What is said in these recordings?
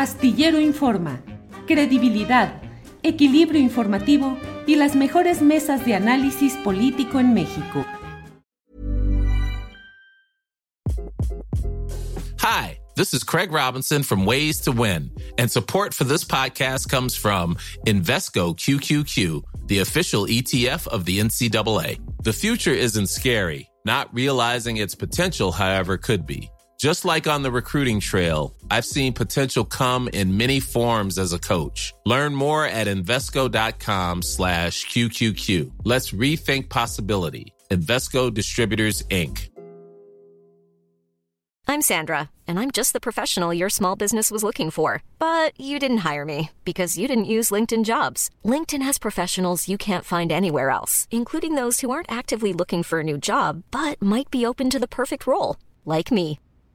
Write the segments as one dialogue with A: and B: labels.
A: Astillero Informa, credibilidad, equilibrio informativo y las mejores mesas de análisis político en México.
B: Hi, this is Craig Robinson from Ways to Win, and support for this podcast comes from Invesco QQQ, the official ETF of the NCAA. The future isn't scary. Not realizing its potential, however, could be. Just like on the recruiting trail, I've seen potential come in many forms as a coach. Learn more at Invesco.com slash QQQ. Let's rethink possibility. Investco Distributors, Inc.
C: I'm Sandra, and I'm just the professional your small business was looking for. But you didn't hire me because you didn't use LinkedIn jobs. LinkedIn has professionals you can't find anywhere else, including those who aren't actively looking for a new job, but might be open to the perfect role, like me.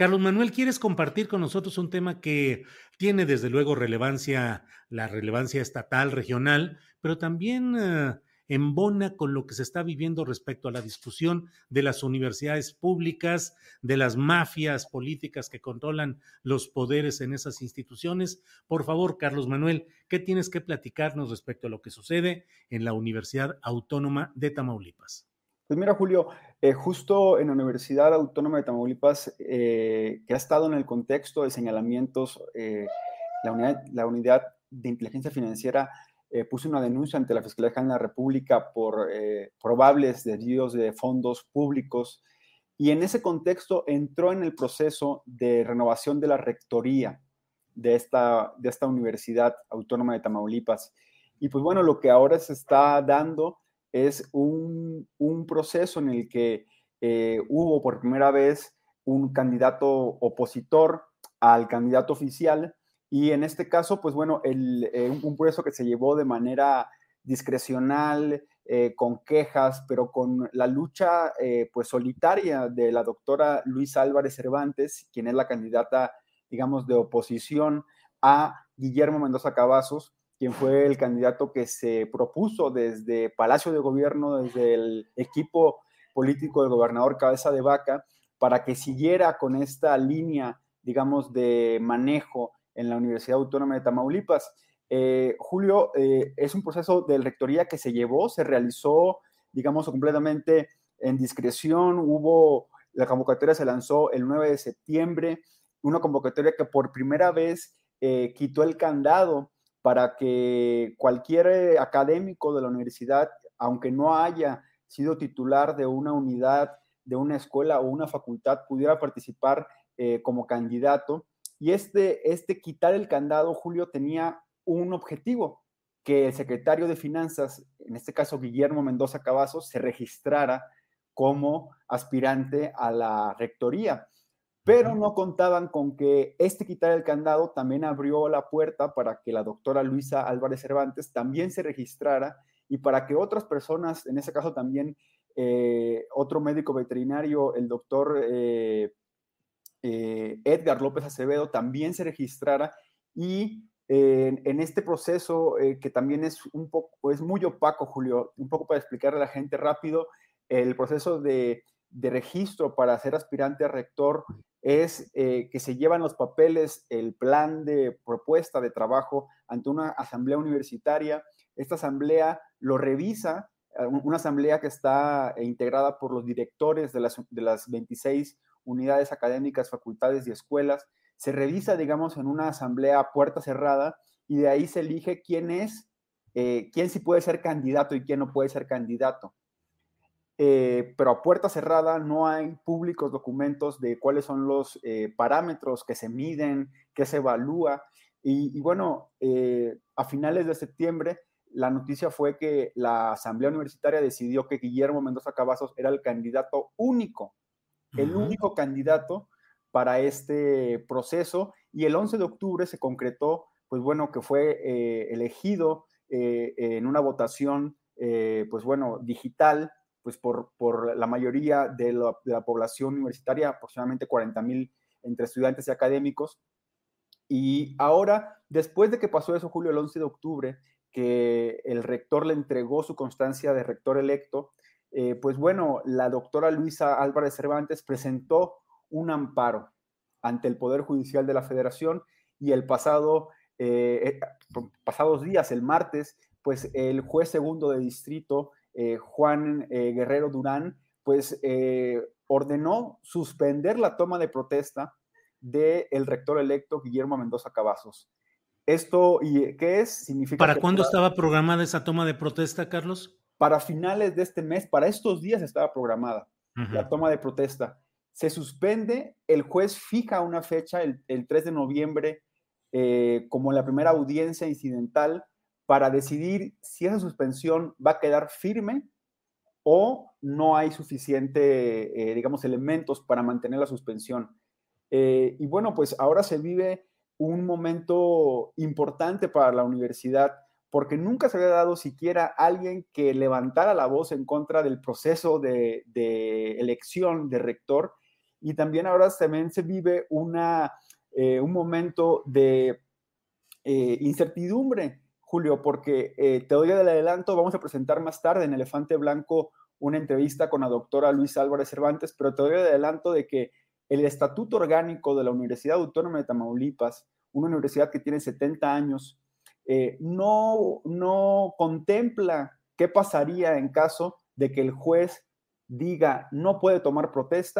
D: Carlos Manuel, ¿quieres compartir con nosotros un tema que tiene desde luego relevancia, la relevancia estatal, regional, pero también eh, embona con lo que se está viviendo respecto a la discusión de las universidades públicas, de las mafias políticas que controlan los poderes en esas instituciones? Por favor, Carlos Manuel, ¿qué tienes que platicarnos respecto a lo que sucede en la Universidad Autónoma de Tamaulipas?
E: Pues mira, Julio, eh, justo en la Universidad Autónoma de Tamaulipas, eh, que ha estado en el contexto de señalamientos, eh, la, unidad, la, unidad, de inteligencia financiera puso una denuncia ante la Fiscalía General de la República por probables desvíos de fondos públicos y en ese contexto entró en el proceso de renovación de la rectoría de esta, de esta Universidad Autónoma de Tamaulipas. Y pues bueno, lo que ahora se está dando es un, proceso en el que eh, hubo por primera vez un candidato opositor al candidato oficial y en este caso, pues bueno, el, eh, un proceso que se llevó de manera discrecional, eh, con quejas, pero con la lucha pues solitaria de la doctora Luisa Álvarez Cervantes, quien es la candidata, digamos, de oposición a Guillermo Mendoza Cavazos, quien fue el candidato que se propuso desde Palacio de Gobierno, desde el equipo político del gobernador Cabeza de Vaca, para que siguiera con esta línea, digamos, de manejo en la Universidad Autónoma de Tamaulipas. Eh, Julio, eh, es un proceso de rectoría que se llevó, se realizó, digamos, completamente en discreción. Hubo, la convocatoria se lanzó el 9 de septiembre, una convocatoria que por primera vez eh, quitó el candado para que cualquier eh, académico de la universidad, aunque no haya sido titular de una unidad, de una escuela o una facultad, pudiera participar eh, como candidato. Y este, este quitar el candado, Julio, tenía un objetivo, que el secretario de Finanzas, en este caso Guillermo Mendoza Cavazos, se registrara como aspirante a la rectoría pero no contaban con que este quitar el candado también abrió la puerta para que la doctora Luisa Álvarez Cervantes también se registrara y para que otras personas, en ese caso también eh, otro médico veterinario, el doctor eh, eh, Edgar López Acevedo, también se registrara y en este proceso que también es un poco, es muy opaco, Julio, un poco para explicarle a la gente rápido, el proceso de, de registro para ser aspirante a rector es eh, que se llevan los papeles, el plan de propuesta de trabajo ante una asamblea universitaria. Esta asamblea lo revisa, eh, una asamblea que está eh, integrada por los directores de las, de las 26 unidades académicas, facultades y escuelas. Se revisa, digamos, en una asamblea a puerta cerrada y de ahí se elige quién es, quién sí puede ser candidato y quién no puede ser candidato. Eh, pero a puerta cerrada no hay públicos documentos de cuáles son los eh, parámetros que se miden, que se evalúa. Y, bueno, eh, a finales de septiembre, la noticia fue que la Asamblea Universitaria decidió que Guillermo Mendoza Cavazos era el candidato único, el único candidato para este proceso. Y el 11 de octubre se concretó, pues bueno, que fue elegido en una votación, pues bueno, digital, pues por, por la mayoría de la, población universitaria, aproximadamente 40 mil entre estudiantes y académicos. Y ahora, después de que pasó eso, Julio, el 11 de octubre, que el rector le entregó su constancia de rector electo, eh, pues bueno, la doctora Luisa Álvarez Cervantes presentó un amparo ante el Poder Judicial de la Federación y el pasado, eh, eh, pasados días, el martes, pues el juez segundo de distrito, Juan Guerrero Durán, pues ordenó suspender la toma de protesta del rector electo Guillermo Mendoza Cavazos. Esto, ¿y qué es?
D: Significa ¿Para cuándo estaba programada esa toma de protesta, Carlos?
E: Para finales de este mes, para estos días estaba programada la toma de protesta. Se suspende, el juez fija una fecha, el, 3 de noviembre, eh, como la primera audiencia incidental para decidir si esa suspensión va a quedar firme o no hay suficiente, eh, digamos, elementos para mantener la suspensión. Eh, y bueno, pues ahora se vive un momento importante para la universidad porque nunca se había dado siquiera alguien que levantara la voz en contra del proceso de, elección de rector y también ahora también se vive una, eh, un momento de incertidumbre Julio, porque eh, te doy el adelanto, vamos a presentar más tarde en Elefante Blanco una entrevista con la doctora Luisa Álvarez Cervantes, pero te doy el adelanto de que el estatuto orgánico de la Universidad Autónoma de Tamaulipas, una universidad que tiene 70 años, eh, no, no contempla qué pasaría en caso de que el juez diga no puede tomar protesta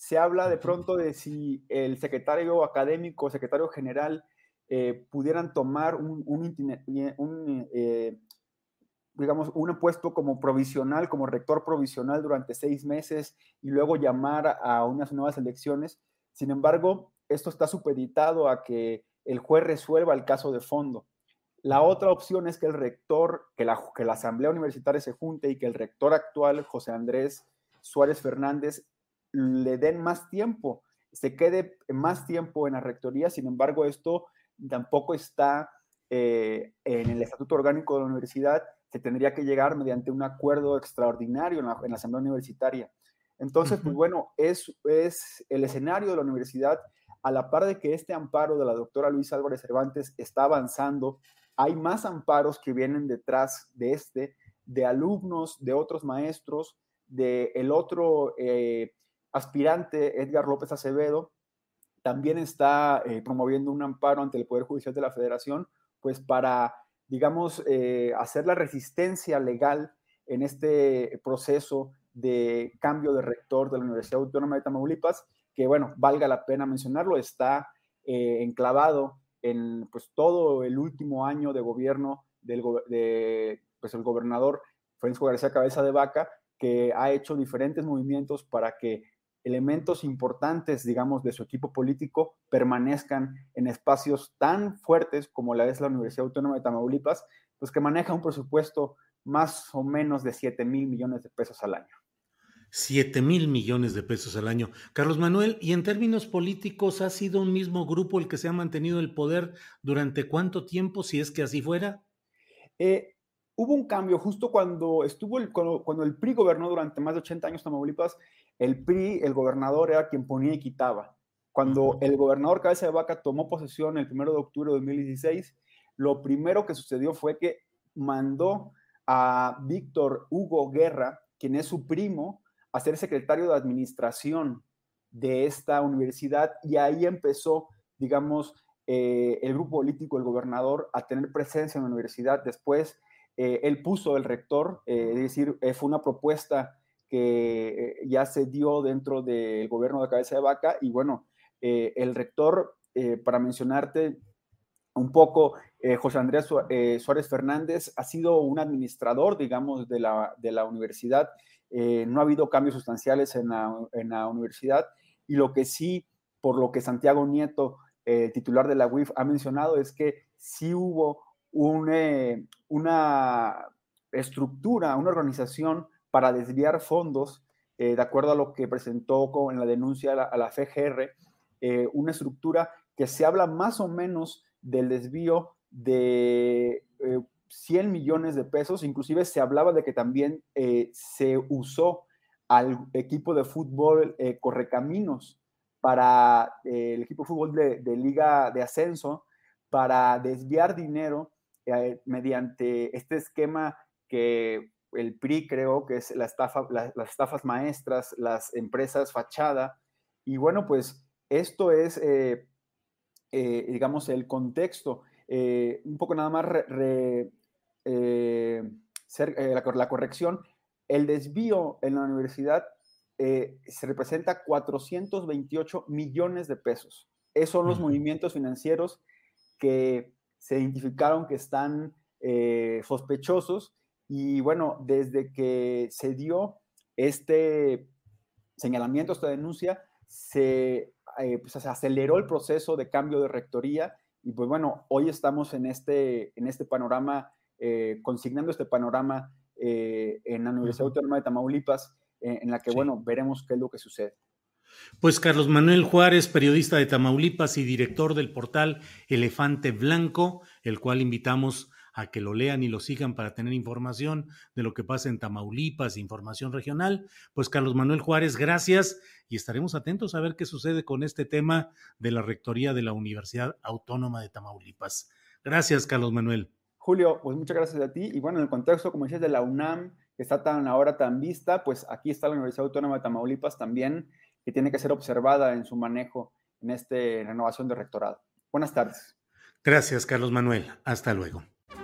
E: Se habla de pronto de si el secretario académico, secretario general, eh, pudieran tomar un, un, eh, digamos, un puesto como provisional, como rector provisional durante seis meses y luego llamar a unas nuevas elecciones. Sin embargo, esto está supeditado a que el juez resuelva el caso de fondo. La otra opción es que el rector, que la, que la Asamblea Universitaria se junte y que el rector actual, José Andrés Suárez Fernández, le den más tiempo, se quede más tiempo en la rectoría, sin embargo, esto tampoco está eh, en el estatuto orgánico de la universidad, se tendría que llegar mediante un acuerdo extraordinario en la, Asamblea Universitaria. Entonces, pues bueno, es, es el escenario de la universidad, a la par de que este amparo de la doctora Luisa Álvarez Cervantes está avanzando, hay más amparos que vienen detrás de este, de alumnos, de otros maestros, de el otro eh, aspirante Edgar López Acevedo también está eh, promoviendo un amparo ante el Poder Judicial de la Federación, pues para, digamos, eh, hacer la resistencia legal en este proceso de cambio de rector de la Universidad Autónoma de Tamaulipas, que, bueno, valga la pena mencionarlo, está eh, enclavado en pues, todo el último año de gobierno del de, pues, el gobernador Francisco García Cabeza de Vaca, que ha hecho diferentes movimientos para que elementos importantes, digamos, de su equipo político permanezcan en espacios tan fuertes como la es la Universidad Autónoma de Tamaulipas, pues que maneja un presupuesto más o menos de 7 mil millones de pesos al año.
D: 7 mil millones de pesos al año. Carlos Manuel, ¿y en términos políticos ha sido un mismo grupo el que se ha mantenido el poder durante cuánto tiempo, si es que así fuera?
E: Eh, hubo un cambio justo cuando estuvo el, cuando, el PRI gobernó durante más de 80 años Tamaulipas, el PRI, el gobernador era quien ponía y quitaba. Cuando el gobernador Cabeza de Vaca tomó posesión el 1 de octubre de 2016, lo primero que sucedió fue que mandó a Víctor Hugo Guerra, quien es su primo, a ser secretario de administración de esta universidad y ahí empezó, digamos, eh, el grupo político, el gobernador, a tener presencia en la universidad. Después, eh, él puso el rector, eh, es decir, fue una propuesta que ya se dio dentro del gobierno de Cabeza de Vaca y bueno, el rector, para mencionarte un poco, José Andrés Suárez Fernández ha sido un administrador, digamos, de la, de la universidad. no ha habido cambios sustanciales en la, en la universidad y lo que sí, por lo que Santiago Nieto, titular de la UIF, ha mencionado es que sí hubo eh, una estructura, una organización para desviar fondos, eh, de acuerdo a lo que presentó con, en la denuncia a la, FGR, eh, una estructura que se habla más o menos del desvío de 100 millones de pesos, inclusive se hablaba de que también se usó al equipo de fútbol eh, Correcaminos para eh, el equipo de fútbol de, Liga de Ascenso para desviar dinero eh, mediante este esquema que el PRI creo que es la estafa, las estafas maestras, las empresas fachada. Y bueno, pues esto es, digamos, el contexto. un poco nada más la corrección el desvío en la universidad eh, se representa 428 millones de pesos. Esos son los movimientos financieros que se identificaron que están eh, sospechosos y bueno, desde que se dio este señalamiento, esta denuncia, se, eh, pues, se aceleró el proceso de cambio de rectoría y pues bueno, hoy estamos en este, en este panorama, consignando este panorama eh, en la Universidad Autónoma de Tamaulipas, eh, en la que, bueno, veremos qué es lo que sucede.
D: Pues Carlos Manuel Juárez, periodista de Tamaulipas y director del portal Elefante Blanco, el cual invitamos a que lo lean y lo sigan para tener información de lo que pasa en Tamaulipas, información regional. Pues Carlos Manuel Juárez, gracias y estaremos atentos a ver qué sucede con este tema de la rectoría de la Universidad Autónoma de Tamaulipas. Gracias, Carlos Manuel.
E: Julio, pues muchas gracias a ti. Y bueno, en el contexto, como dices, de la UNAM, que está tan ahora tan vista, pues aquí está la Universidad Autónoma de Tamaulipas también, que tiene que ser observada en su manejo en esta renovación de rectorado. Buenas tardes.
D: Gracias, Carlos Manuel. Hasta luego.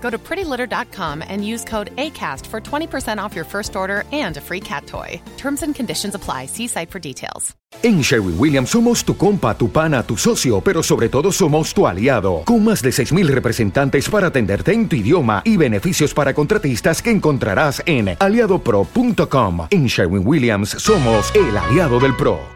F: Go to prettylitter.com and use code ACAST for 20% off your first order and a free cat toy. Terms and conditions apply. See site for details.
G: En Sherwin Williams somos tu compa, tu pana, tu socio, pero sobre todo somos tu aliado. Con más de 6.000 representantes para atenderte en tu idioma y beneficios para contratistas que encontrarás en aliadopro.com. En Sherwin Williams somos el aliado del PRO.